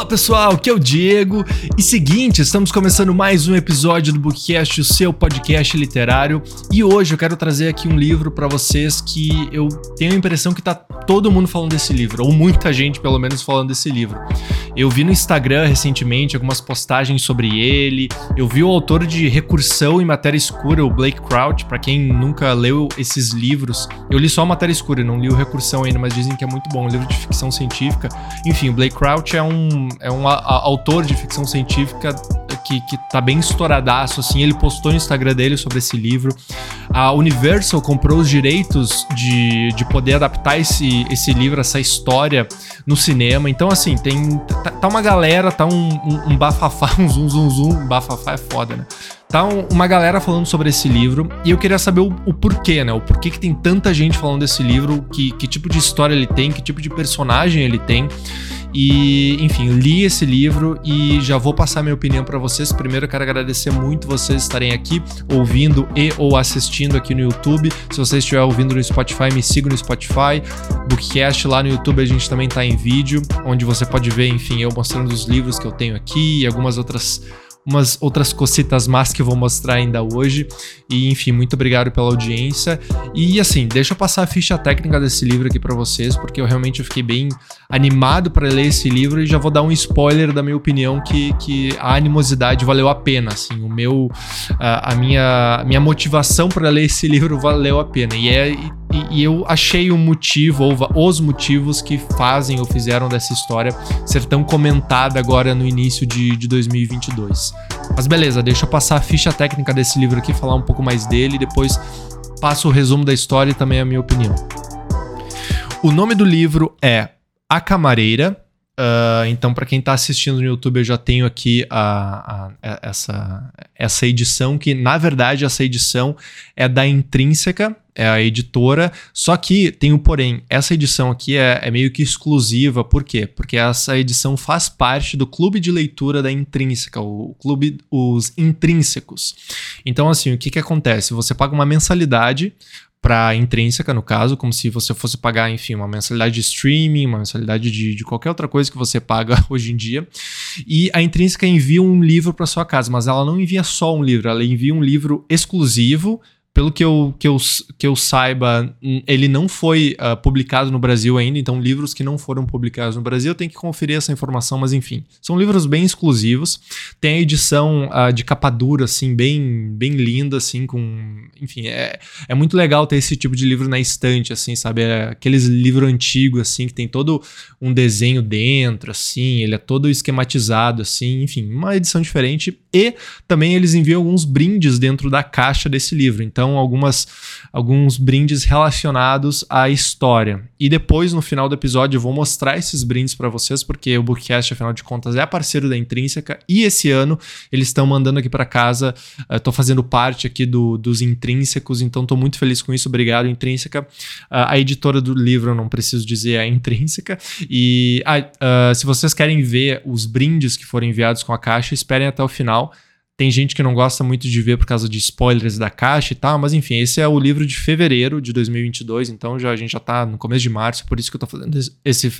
Fala pessoal, aqui é o Diego. E seguinte, estamos começando mais um episódio do Bookcast, o seu podcast literário. E hoje eu quero trazer aqui um livro para vocês que eu tenho a impressão que tá todo mundo falando desse livro, ou muita gente pelo menos falando desse livro. Eu vi no Instagram recentemente algumas postagens sobre ele. Eu vi o autor de Recursão e Matéria Escura, o Blake Crouch. Para quem nunca leu esses livros, eu li só Matéria Escura, não li o Recursão ainda, mas dizem que é muito bom, um livro de ficção científica. Enfim, o Blake Crouch é um, é um a, a, autor de ficção científica que, que tá bem estouradaço, assim. Ele postou no Instagram dele sobre esse livro. A Universal comprou os direitos de, de poder adaptar esse, esse livro, essa história no cinema. Então, assim, tem. Tá, tá uma galera, tá um, um, um bafafá, um zum zum zum. Bafafá é foda, né? Tá um, uma galera falando sobre esse livro e eu queria saber o, o, porquê, né? O porquê que tem tanta gente falando desse livro, que, que tipo de história ele tem, que tipo de personagem ele tem. E, enfim, li esse livro e já vou passar minha opinião para vocês. Primeiro, eu quero agradecer muito vocês estarem aqui ouvindo e ou assistindo aqui no YouTube. Se você estiver ouvindo no Spotify, me siga no Spotify. Bookcast lá no YouTube a gente também tá em vídeo, onde você pode ver, enfim, eu mostrando os livros que eu tenho aqui e algumas outras umas outras cositas más que eu vou mostrar ainda hoje. E enfim, muito obrigado pela audiência. E assim, deixa eu passar a ficha técnica desse livro aqui para vocês, porque eu realmente fiquei bem animado para ler esse livro e já vou dar um spoiler da minha opinião que, que a animosidade valeu a pena, assim, o meu a, a minha minha motivação para ler esse livro valeu a pena. E é e, e eu achei o motivo ou os motivos que fazem ou fizeram dessa história ser tão comentada agora no início de, de 2022. Mas beleza, deixa eu passar a ficha técnica desse livro aqui, falar um pouco mais dele, e depois passo o resumo da história e também a minha opinião. O nome do livro é A Camareira. Uh, então, para quem está assistindo no YouTube, eu já tenho aqui a, a, essa, essa edição, que na verdade essa edição é da Intrínseca, é a editora. Só que tem o um porém, essa edição aqui é, é, meio que exclusiva. Por quê? Porque essa edição faz parte do clube de leitura da Intrínseca, o clube Os Intrínsecos. Então, assim, o que, que acontece? Você paga uma mensalidade para intrínseca, no caso, como se você fosse pagar, enfim, uma mensalidade de streaming, uma mensalidade de, de qualquer outra coisa que você paga hoje em dia. E a intrínseca envia um livro para sua casa, mas ela não envia só um livro, ela envia um livro exclusivo pelo que eu, que eu, que eu saiba, ele não foi uh, publicado no Brasil ainda, então livros que não foram publicados no Brasil, eu tenho que conferir essa informação, mas enfim, são livros bem exclusivos. Tem a edição uh, de capa dura, assim, bem, bem linda, assim, com. Enfim, é, é muito legal ter esse tipo de livro na estante, assim, sabe? É aqueles livros antigos, assim, que tem todo um desenho dentro, assim, ele é todo esquematizado, assim, enfim, uma edição diferente. E também eles enviam alguns brindes dentro da caixa desse livro. Então, então algumas, alguns brindes relacionados à história. E depois, no final do episódio, eu vou mostrar esses brindes para vocês, porque o Bookcast, afinal de contas, é parceiro da Intrínseca. E esse ano eles estão mandando aqui para casa. Estou fazendo parte aqui do, dos Intrínsecos, então estou muito feliz com isso. Obrigado, Intrínseca. Uh, a editora do livro, eu não preciso dizer, é a Intrínseca. E uh, se vocês querem ver os brindes que foram enviados com a caixa, esperem até o final. Tem gente que não gosta muito de ver por causa de spoilers da caixa e tal, mas enfim, esse é o livro de fevereiro de 2022, então já, a gente já tá no começo de março, por isso que eu tô fazendo esse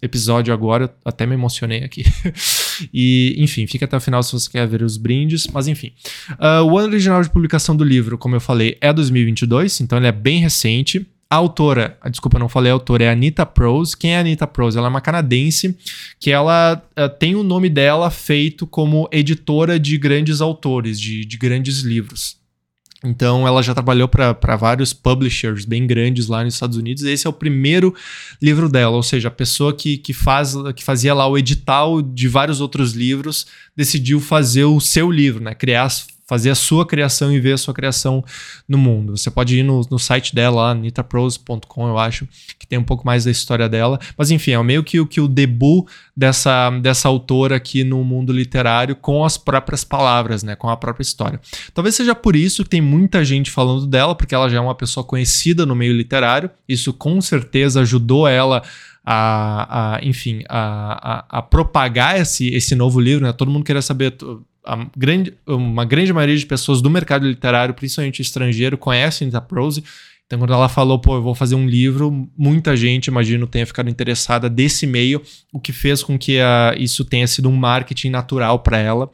episódio agora, até me emocionei aqui. e, enfim, fica até o final se você quer ver os brindes, mas enfim. Uh, o ano original de publicação do livro, como eu falei, é 2022, então ele é bem recente. A autora, a desculpa, não falei autora, é Anita Prose. Quem é Anita Prose? Ela é uma canadense que ela uh, tem o nome dela feito como editora de grandes autores, de, de grandes livros. Então, ela já trabalhou para vários publishers bem grandes lá nos Estados Unidos. Esse é o primeiro livro dela, ou seja, a pessoa que, que, faz, que fazia lá o edital de vários outros livros decidiu fazer o seu livro, né? Criar fazer a sua criação e ver a sua criação no mundo. Você pode ir no, no site dela, nitaprose.com, eu acho, que tem um pouco mais da história dela. Mas enfim, é meio que, que o debut dessa, dessa autora aqui no mundo literário com as próprias palavras, né, com a própria história. Talvez seja por isso que tem muita gente falando dela, porque ela já é uma pessoa conhecida no meio literário. Isso com certeza ajudou ela a, a enfim, a, a, a, propagar esse, esse novo livro, né? Todo mundo queria saber grande, uma grande maioria de pessoas do mercado literário, principalmente estrangeiro, conhecem a Prose. Então, quando ela falou, pô, eu vou fazer um livro, muita gente, imagino, tenha ficado interessada desse meio, o que fez com que a, isso tenha sido um marketing natural para ela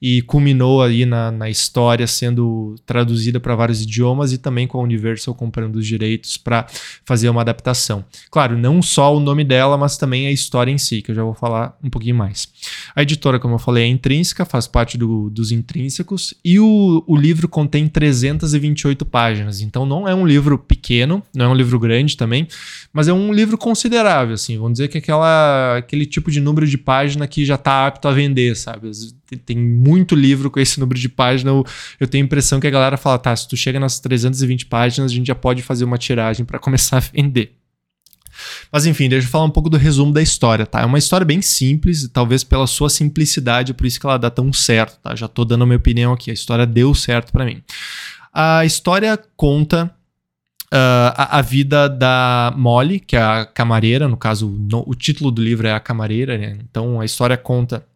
e culminou aí na, na história sendo traduzida para vários idiomas e também com a Universal comprando os direitos para fazer uma adaptação. Claro, não só o nome dela, mas também a história em si, que eu já vou falar um pouquinho mais. A editora, como eu falei, é intrínseca, faz parte do, dos intrínsecos e o, o livro contém 328 páginas, então não é um livro livro pequeno, não é um livro grande também, mas é um livro considerável, assim. Vamos dizer que é aquela, aquele tipo de número de página que já está apto a vender, sabe? Tem muito livro com esse número de página. Eu, eu tenho a impressão que a galera fala, tá, se tu chega nas 320 páginas, a gente já pode fazer uma tiragem para começar a vender. Mas enfim, deixa eu falar um pouco do resumo da história, tá? É uma história bem simples, talvez pela sua simplicidade, por isso que ela dá tão certo, tá? Já tô dando a minha opinião aqui, a história deu certo para mim. A história conta Uh, a, a, vida da Molly, que é a camareira, no caso, no, o título do livro é A Camareira, né? Então a história conta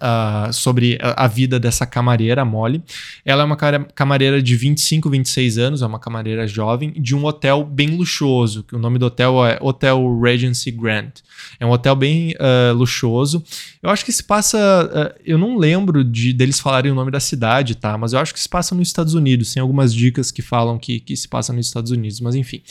uh, sobre a, vida dessa camareira, Molly. Ela é uma camareira de 25, 26 anos, é uma camareira jovem, de um hotel bem luxuoso, que o nome do hotel é Hotel Regency Grand. É um hotel bem uh, luxuoso. Eu acho que se passa. Uh, eu não lembro de deles falarem o nome da cidade, tá? Mas eu acho que se passa nos Estados Unidos. Tem algumas dicas que falam que, que se passa nos Estados Unidos, mas enfim.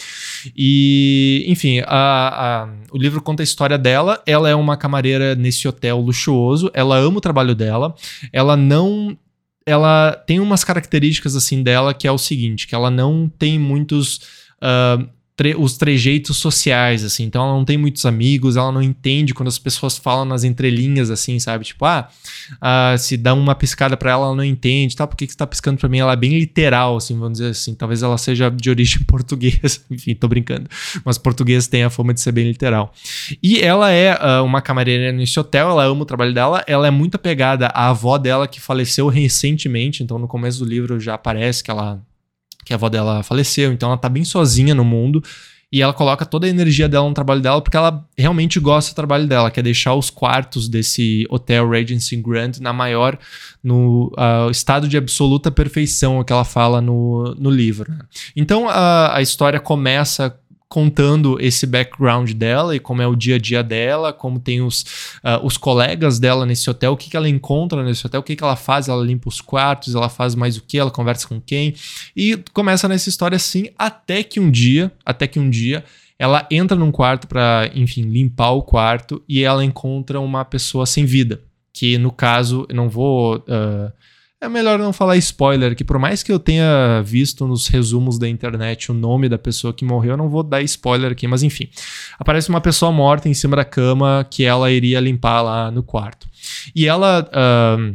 E, enfim, a, a, o livro conta a história dela. Ela é uma camareira nesse hotel luxuoso. Ela ama o trabalho dela. Ela não ela tem umas características assim dela que é o seguinte, que ela não tem muitos uh, tre os trejeitos sociais, assim. Então ela não tem muitos amigos, ela não entende quando as pessoas falam nas entrelinhas, assim, sabe? Tipo, ah, ah se dá uma piscada para ela, ela não entende, tá? Por que, que você tá piscando para mim? Ela é bem literal, assim, vamos dizer assim. Talvez ela seja de origem portuguesa, enfim, tô brincando. Mas português tem a fama de ser bem literal. E ela é uh, uma camareira nesse hotel, ela ama o trabalho dela, ela é muito apegada à avó dela que faleceu recentemente, então no começo do livro já aparece que ela que a avó dela faleceu, então ela tá bem sozinha no mundo e ela coloca toda a energia dela no trabalho dela porque ela realmente gosta do trabalho dela, quer deixar os quartos desse hotel Regency Grand na maior, no uh, estado de absoluta perfeição, o que ela fala no, no livro. Né? Então a, a história começa contando esse background dela e como é o dia a dia dela, como tem os, uh, os colegas dela nesse hotel, o que, que ela encontra nesse hotel, o que, que ela faz, ela limpa os quartos, ela faz mais o que, ela conversa com quem, e começa nessa história assim, até que um dia, até que um dia, ela entra num quarto para, enfim, limpar o quarto e ela encontra uma pessoa sem vida, que no caso, eu não vou... Uh, é melhor não falar spoiler, que por mais que eu tenha visto nos resumos da internet o nome da pessoa que morreu, eu não vou dar spoiler aqui, mas enfim. Aparece uma pessoa morta em cima da cama que ela iria limpar lá no quarto. E ela. Uh,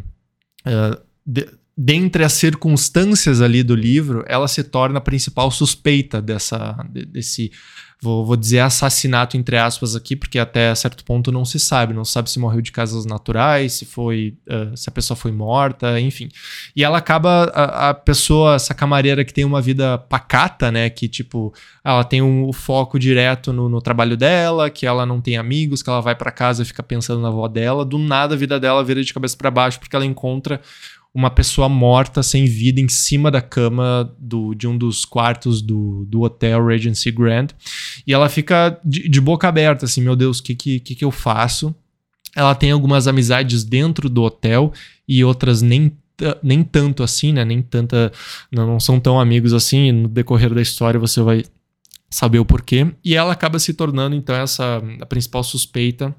uh, de, dentre as circunstâncias ali do livro, ela se torna a principal suspeita dessa, desse vou, vou dizer assassinato entre aspas aqui, porque até certo ponto não se sabe, não sabe se morreu de causas naturais, se foi, uh, se a pessoa foi morta, enfim. E ela acaba a, a, pessoa, essa camareira que tem uma vida pacata, né, que tipo, ela tem um, o foco direto no, no, trabalho dela, que ela não tem amigos, que ela vai para casa e fica pensando na avó dela, do nada a vida dela vira de cabeça para baixo porque ela encontra uma pessoa morta, sem vida, em cima da cama do, de um dos quartos do, do hotel Regency Grand. E ela fica de, de boca aberta, assim, meu Deus, o que, que, que eu faço? Ela tem algumas amizades dentro do hotel e outras nem nem tanto assim, né? Nem tanta. Não, não são tão amigos assim. No decorrer da história você vai saber o porquê. E ela acaba se tornando, então, essa a principal suspeita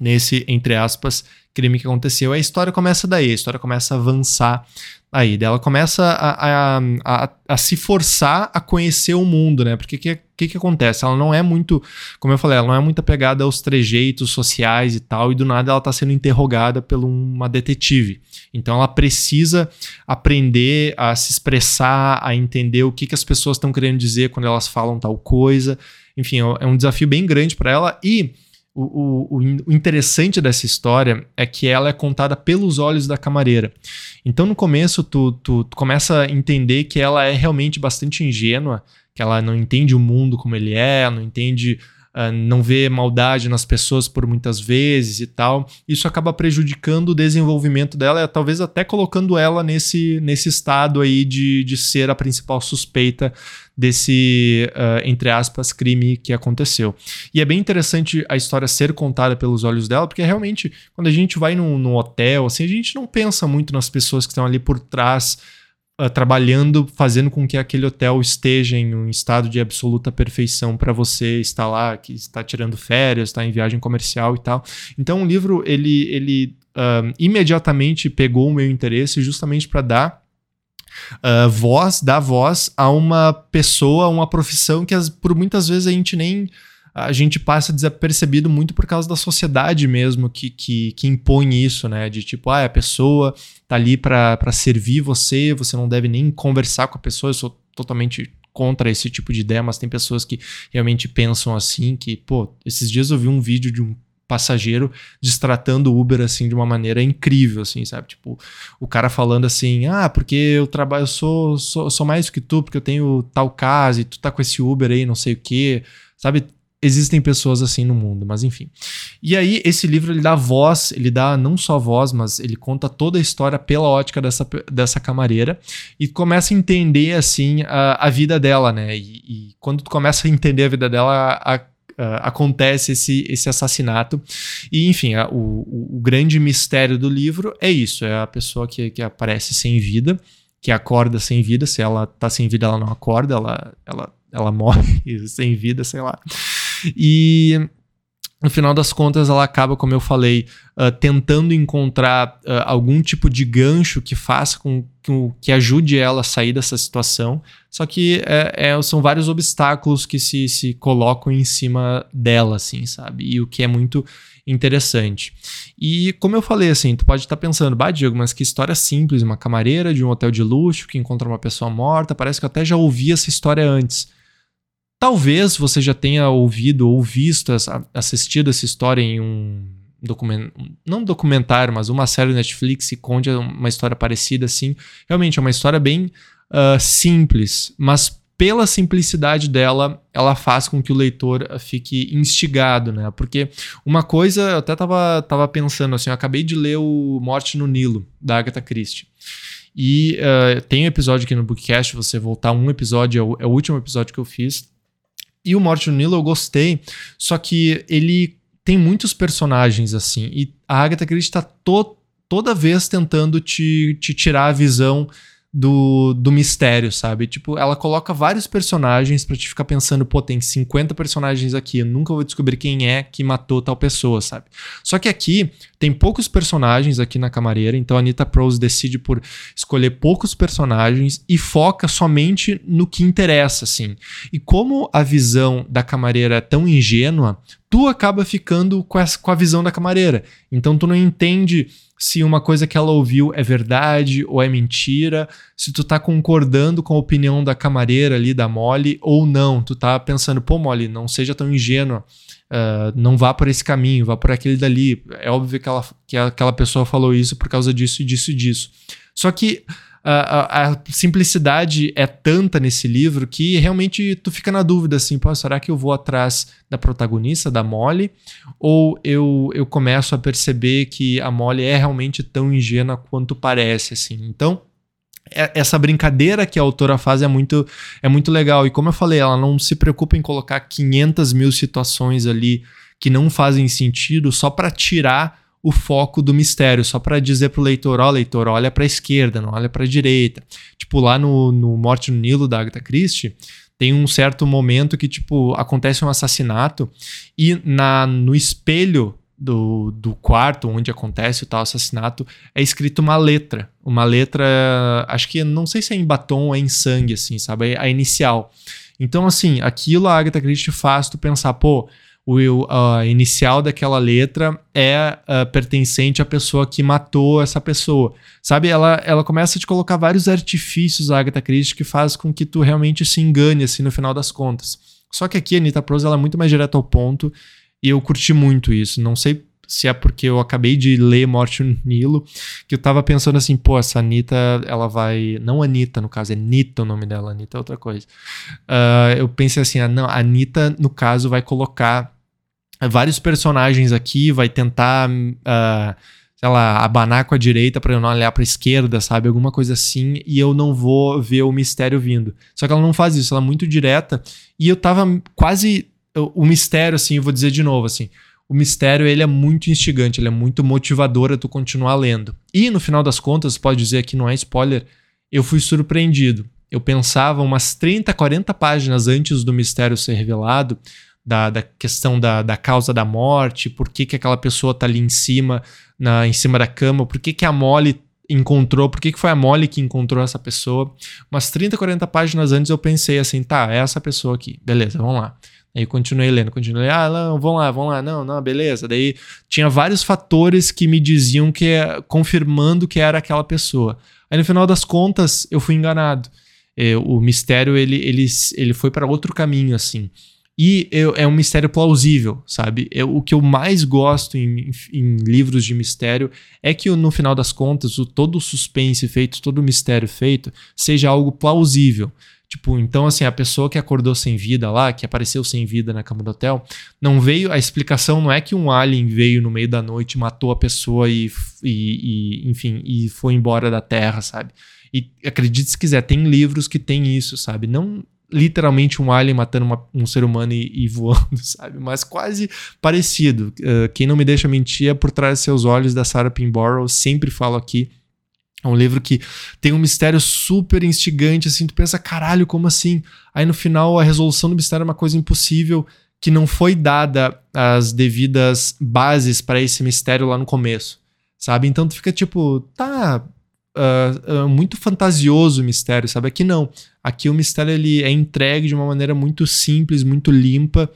nesse, entre aspas, crime que aconteceu. A história começa daí, a história começa a avançar aí. Ela começa a, a, a, a se forçar a conhecer o mundo, né? Porque o que, que, que, acontece? Ela não é muito, como eu falei, ela não é muito apegada aos trejeitos sociais e tal, e do nada ela está sendo interrogada por uma detetive. Então ela precisa aprender a se expressar, a entender o que, que as pessoas estão querendo dizer quando elas falam tal coisa. Enfim, é um desafio bem grande para ela e o, o, o, interessante dessa história é que ela é contada pelos olhos da camareira. Então, no começo, tu, tu, tu, começa a entender que ela é realmente bastante ingênua, que ela não entende o mundo como ele é, não entende uh, não vê maldade nas pessoas por muitas vezes e tal. Isso acaba prejudicando o desenvolvimento dela, talvez até colocando ela nesse, nesse estado aí de, de ser a principal suspeita desse, uh, entre aspas, crime que aconteceu. E é bem interessante a história ser contada pelos olhos dela, porque realmente, quando a gente vai num, num hotel, assim, a gente não pensa muito nas pessoas que estão ali por trás uh, trabalhando, fazendo com que aquele hotel esteja em um estado de absoluta perfeição para você estar lá, que está tirando férias, está em viagem comercial e tal. Então o livro ele, ele uh, imediatamente pegou o meu interesse justamente para dar Uh, voz, dar voz a uma pessoa, uma profissão que as, por muitas vezes a gente nem a gente passa desapercebido muito por causa da sociedade mesmo que, que, que impõe isso, né? De tipo, ah, a pessoa tá ali para servir você, você não deve nem conversar com a pessoa. Eu sou totalmente contra esse tipo de ideia, mas tem pessoas que realmente pensam assim, que, pô, esses dias eu vi um vídeo de um passageiro destratando o Uber assim de uma maneira incrível, assim, sabe? Tipo, o cara falando assim: "Ah, porque eu trabalho, eu sou, sou, sou mais que tu, porque eu tenho tal casa e tu tá com esse Uber aí, não sei o quê". Sabe? Existem pessoas assim no mundo, mas enfim. E aí esse livro ele dá voz, ele dá não só voz, mas ele conta toda a história pela ótica dessa, dessa camareira e começa a entender assim a, a vida dela, né? E, e, quando tu começa a entender a vida dela, a, a, acontece esse, esse assassinato. E enfim, o, o, o grande mistério do livro é isso: é a pessoa que, que aparece sem vida que acorda sem vida. Se ela tá sem vida, ela não acorda, ela, ela, ela morre sem vida, sei lá. E no final das contas, ela acaba, como eu falei, uh, tentando encontrar uh, algum tipo de gancho que faça com que, que, ajude ela a sair dessa situação. Só que é, é, são vários obstáculos que se, se colocam em cima dela, assim, sabe? E o que é muito interessante. E como eu falei, assim, tu pode estar tá pensando, bah, Diego, mas que história simples, uma camareira de um hotel de luxo que encontra uma pessoa morta, parece que eu até já ouvi essa história antes. Talvez você já tenha ouvido ou visto, assistido essa história em um documentário, não um documentário, mas uma série Netflix que conte uma história parecida assim. Realmente é uma história bem uh, simples, mas pela simplicidade dela, ela faz com que o leitor fique instigado, né? Porque uma coisa, eu até tava, tava pensando assim, eu acabei de ler o Morte no Nilo, da Agatha Christie. E uh, tem um episódio aqui no Bookcast, você voltar um episódio, é o, é o último episódio que eu fiz, e o Morte no Nilo eu gostei, só que ele tem muitos personagens assim. E a Agatha Christie tá to toda vez tentando te, te tirar a visão do, do mistério, sabe? Tipo, ela coloca vários personagens para te ficar pensando, pô, tem 50 personagens aqui, eu nunca vou descobrir quem é que matou tal pessoa, sabe? Só que aqui tem poucos personagens aqui na camareira, então a Anita Prose decide por escolher poucos personagens e foca somente no que interessa, assim. E como a visão da camareira é tão ingênua, tu acaba ficando com, essa, com a visão da camareira. Então tu não entende se uma coisa que ela ouviu é verdade ou é mentira, se tu tá concordando com a opinião da camareira ali, da Molly, ou não. Tu tá pensando, pô, Molly, não seja tão ingênua, uh, não vá por esse caminho, vá por aquele dali. É óbvio que, ela, que aquela pessoa falou isso por causa disso e disso e disso. Só que a, a, simplicidade é tanta nesse livro que realmente tu fica na dúvida assim, pô, será que eu vou atrás da protagonista, da Molly, ou eu, eu começo a perceber que a Molly é realmente tão ingênua quanto parece, assim. Então, é, essa brincadeira que a autora faz é muito, é muito legal. E como eu falei, ela não se preocupa em colocar 500 mil situações ali que não fazem sentido só para tirar o foco do mistério, só para dizer pro leitor, ó, oh, leitor, olha para a esquerda, não olha para a direita. Tipo, lá no, no Morte no Nilo da Agatha Christie, tem um certo momento que, tipo, acontece um assassinato e na, no espelho do, do quarto onde acontece o tal assassinato é escrito uma letra. Uma letra, acho que não sei se é em batom ou é em sangue, assim, sabe? É a inicial. Então, assim, aquilo a Agatha Christie faz tu pensar, pô, o a inicial daquela letra é uh, pertencente à pessoa que matou essa pessoa. Sabe, ela, ela começa a te colocar vários artifícios, a Agatha Christie, que faz com que tu realmente se engane, assim, no final das contas. Só que aqui a Anitta Prose ela é muito mais direta ao ponto e eu curti muito isso. Não sei se é porque eu acabei de ler Morte no Nilo, que eu tava pensando assim, pô, essa Anitta, ela vai. Não Anitta, no caso, é Nita o nome dela, Anitta é outra coisa. Uh, eu pensei assim, ah, não, a Anitta, no caso, vai colocar vários personagens aqui, vai tentar. Uh, sei lá, abanar com a direita para eu não olhar para a esquerda, sabe? Alguma coisa assim, e eu não vou ver o mistério vindo. Só que ela não faz isso, ela é muito direta, e eu tava quase o mistério assim, eu vou dizer de novo assim, o mistério ele é muito instigante, ele é muito motivador a tu continuar lendo. E no final das contas, pode dizer que não é spoiler, eu fui surpreendido. Eu pensava umas 30, 40 páginas antes do mistério ser revelado, da, da questão da, da causa da morte, por que, que aquela pessoa tá ali em cima, na, em cima da cama, por que, que a Molly encontrou, por que, que foi a Molly que encontrou essa pessoa. Umas 30, 40 páginas antes eu pensei assim, tá, é essa pessoa aqui, beleza, vamos lá. Aí continuei lendo, continuei, ah, não, vamos lá, vamos lá, não, não, beleza. Daí tinha vários fatores que me diziam que, confirmando que era aquela pessoa. Aí no final das contas, eu fui enganado. É, o mistério, ele, ele, ele foi para outro caminho, assim. E eu, é um mistério plausível, sabe? Eu, o que eu mais gosto em, em, livros de mistério é que no final das contas, o, todo o suspense feito, todo o mistério feito, seja algo plausível. Tipo, então assim, a pessoa que acordou sem vida lá, que apareceu sem vida na cama do hotel, não veio. A explicação não é que um alien veio no meio da noite, matou a pessoa e, e, e enfim, e foi embora da Terra, sabe? E acredite se quiser, tem livros que tem isso, sabe? Não literalmente um alien matando uma, um ser humano e, e, voando, sabe? Mas quase parecido. Uh, quem não me deixa mentir é Por Trás de Seus Olhos, da Sarah Pinborough. Sempre falo aqui. É um livro que tem um mistério super instigante, assim, tu pensa, caralho, como assim? Aí no final a resolução do mistério é uma coisa impossível que não foi dada as devidas bases para esse mistério lá no começo, sabe? Então tu fica tipo, tá, uh, muito fantasioso o mistério, sabe? Aqui não. Aqui o mistério ele é entregue de uma maneira muito simples, muito limpa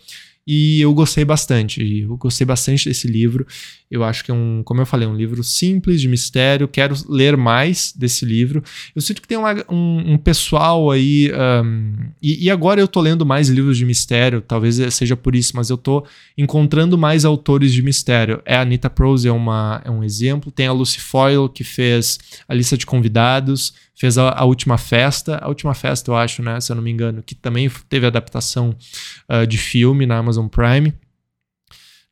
e eu gostei bastante. Eu gostei bastante desse livro. Eu acho que é um, como eu falei, um livro simples de mistério. Quero ler mais desse livro. Eu sinto que tem uma, um, um, pessoal aí. Um, e, e, agora eu tô lendo mais livros de mistério, talvez seja por isso, mas eu tô encontrando mais autores de mistério. É a Anita Prose é, uma, é um exemplo. Tem a Lucy Foyle, que fez a lista de convidados fez a, a, última festa, a última festa eu acho, né, se eu não me engano, que também teve adaptação uh, de filme na Amazon Prime.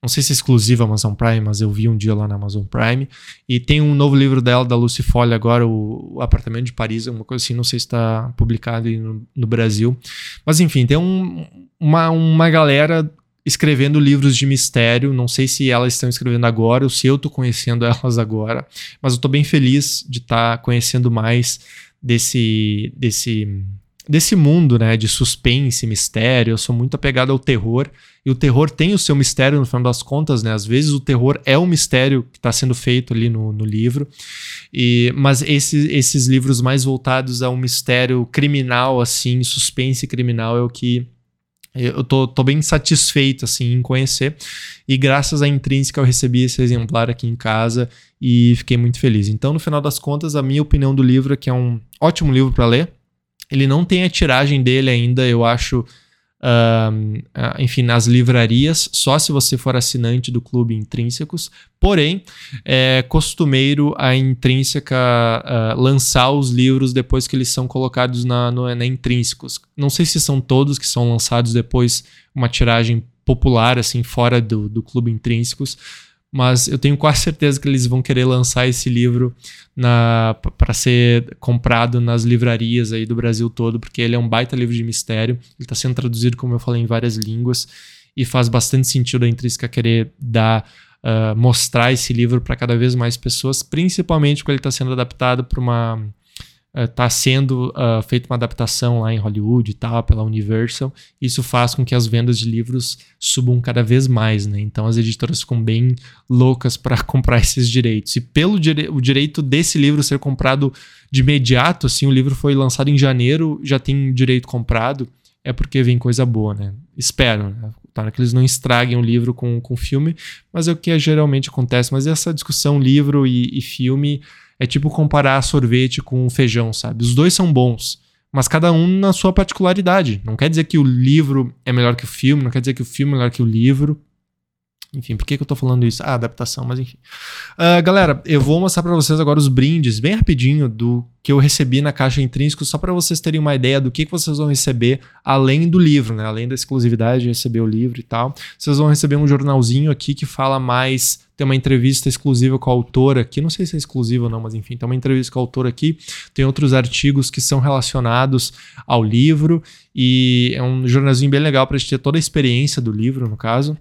Não sei se é exclusiva Amazon Prime, mas eu vi um dia lá na Amazon Prime. E tem um novo livro dela, da Lucy agora, o, o Apartamento de Paris, uma coisa assim, não sei se está publicado no, no, Brasil. Mas enfim, tem um, uma, uma galera escrevendo livros de mistério. Não sei se elas estão escrevendo agora ou se eu estou conhecendo elas agora, mas eu estou bem feliz de estar tá conhecendo mais desse, desse, desse mundo né, de suspense, mistério. Eu sou muito apegado ao terror. E o terror tem o seu mistério no final das contas, né? Às vezes o terror é o mistério que está sendo feito ali no, no livro. E, mas esses, livros mais voltados a um mistério criminal, assim, suspense criminal, é o que eu tô, tô, bem satisfeito assim em conhecer e graças à Intrínseca eu recebi esse exemplar aqui em casa e fiquei muito feliz. Então, no final das contas, a minha opinião do livro é que é um ótimo livro para ler. Ele não tem a tiragem dele ainda, eu acho Uh, enfim, nas livrarias, só se você for assinante do Clube Intrínsecos. Porém, é costumeiro a Intrínseca uh, lançar os livros depois que eles são colocados na, no, na Intrínsecos. Não sei se são todos que são lançados depois uma tiragem popular, assim, fora do, do Clube Intrínsecos, mas eu tenho quase certeza que eles vão querer lançar esse livro para ser comprado nas livrarias aí do Brasil todo, porque ele é um baita livro de mistério. Ele está sendo traduzido, como eu falei, em várias línguas e faz bastante sentido a Intrínseca querer dar uh, mostrar esse livro para cada vez mais pessoas, principalmente porque ele está sendo adaptado para uma está uh, sendo uh, feita uma adaptação lá em Hollywood e tal, pela Universal. Isso faz com que as vendas de livros subam cada vez mais, né? Então as editoras ficam bem loucas para comprar esses direitos. E pelo dire o direito desse livro ser comprado de imediato, assim, o livro foi lançado em janeiro, já tem direito comprado, é porque vem coisa boa, né? Espero, né? Tá, que eles não estraguem o livro com o filme, mas é o que geralmente acontece. Mas essa discussão livro e, e filme é tipo comparar sorvete com feijão, sabe? Os dois são bons, mas cada um na sua particularidade. Não quer dizer que o livro é melhor que o filme, não quer dizer que o filme é melhor que o livro. Enfim, por que, que eu tô falando isso? Ah, adaptação, mas enfim. Uh, galera, eu vou mostrar para vocês agora os brindes, bem rapidinho, do que eu recebi na caixa intrínseco, só para vocês terem uma ideia do que, que vocês vão receber além do livro, né? Além da exclusividade de receber o livro e tal. Vocês vão receber um jornalzinho aqui que fala mais. Tem uma entrevista exclusiva com a autora aqui. Não sei se é exclusiva ou não, mas enfim, tem uma entrevista com a autora aqui. Tem outros artigos que são relacionados ao livro. E é um jornalzinho bem legal para gente ter toda a experiência do livro, no caso.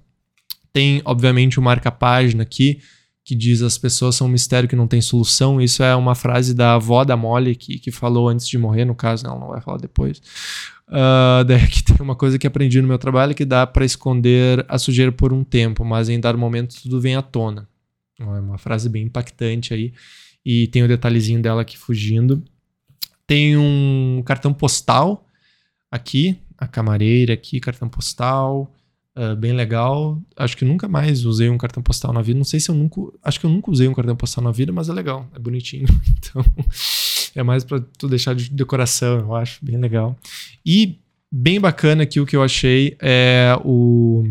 Tem, obviamente, o marca-página aqui, que diz as pessoas são um mistério que não tem solução. Isso é uma frase da avó da Molly, que, que falou antes de morrer, no caso, ela não vai falar depois. Uh, daí aqui tem uma coisa que aprendi no meu trabalho que dá para esconder a sujeira por um tempo, mas em dado momento tudo vem à tona. É uma frase bem impactante aí. E tem o detalhezinho dela aqui fugindo. Tem um cartão postal aqui, a camareira aqui, cartão postal. Uh, bem legal. Acho que nunca mais usei um cartão postal na vida. Não sei se eu nunca. Acho que eu nunca usei um cartão postal na vida, mas é legal, é bonitinho. Então, é mais para tu deixar de decoração, eu acho, bem legal. E bem bacana aqui o que eu achei é o,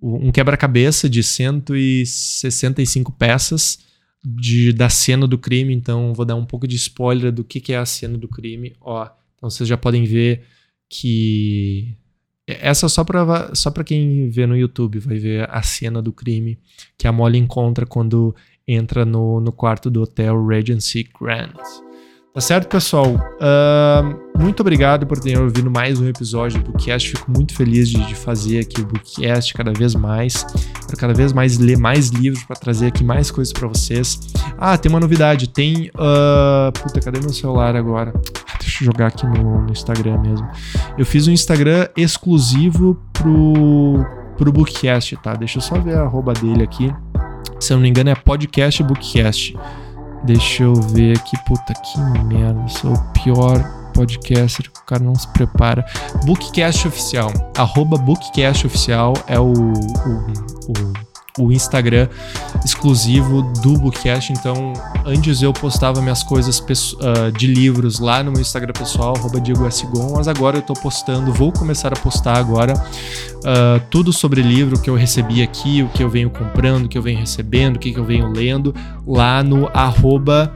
um quebra-cabeça de 165 peças de, da cena do crime. Então, vou dar um pouco de spoiler do que, que é a cena do crime. Ó, então vocês já podem ver que essa só pra, só pra quem vê no YouTube, vai ver a cena do crime que a Molly encontra quando entra no, no quarto do hotel Regency Grand. Tá certo, pessoal? Uh, muito obrigado por terem ouvido mais um episódio do Bookcast. Fico muito feliz de, de fazer aqui o Bookcast cada vez mais. Para cada vez mais ler mais livros, para trazer aqui mais coisas para vocês. Ah, tem uma novidade. Tem. Uh, puta, cadê meu celular agora? Jogar aqui no, no Instagram mesmo. Eu fiz um Instagram exclusivo pro, pro Bookcast, tá? Deixa eu só ver a arroba dele aqui. Se eu não me engano, é podcast Bookcast. Deixa eu ver aqui, puta que merda, sou o pior podcaster, o cara não se prepara. Bookcast Oficial, arroba Bookcast Oficial é o, o, o o Instagram exclusivo do Bookcast. Então, antes eu postava minhas coisas uh, de livros lá no meu Instagram pessoal, Diego mas agora eu tô postando, vou começar a postar agora uh, tudo sobre livro que eu recebi aqui, o que eu venho comprando, o que eu venho recebendo, o que, que eu venho lendo, lá no arroba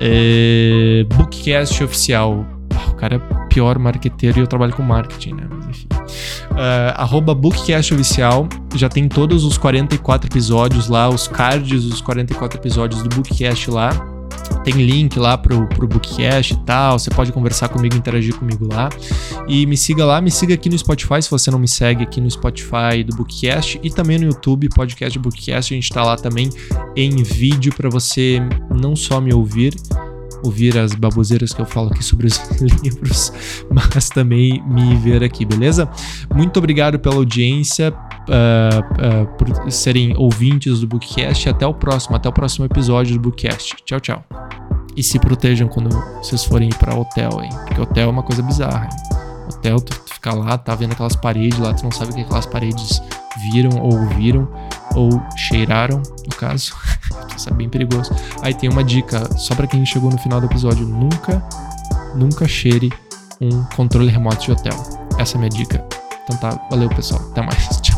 eh, Bookcast Oficial. Ah, o cara é pior marqueteiro e eu trabalho com marketing, né? Mas enfim. Uh, arroba Bookcast Oficial. Já tem todos os 44 episódios lá, os cards dos 44 episódios do Bookcast lá. Tem link lá pro, pro Bookcast e tal. Você pode conversar comigo, interagir comigo lá. E me siga lá, me siga aqui no Spotify, se você não me segue aqui no Spotify do Bookcast e também no YouTube, podcast Bookcast. A gente tá lá também em vídeo para você não só me ouvir, ouvir as baboseiras que eu falo aqui sobre os livros, mas também me ver aqui, beleza? Muito obrigado pela audiência, uh, uh, por serem ouvintes do Bookcast. Até o próximo, até o próximo episódio do Bookcast. Tchau, tchau. E se protejam quando vocês forem pra hotel, hein? Porque hotel é uma coisa bizarra. Hein? Hotel, tu fica lá, tá vendo aquelas paredes lá, tu não sabe o que aquelas paredes viram ou ouviram ou cheiraram, no caso. Isso é bem perigoso. Aí tem uma dica, só para quem chegou no final do episódio, nunca, nunca cheire um controle remoto de hotel. Essa é a minha dica. Então tá, valeu pessoal, até mais. Tchau.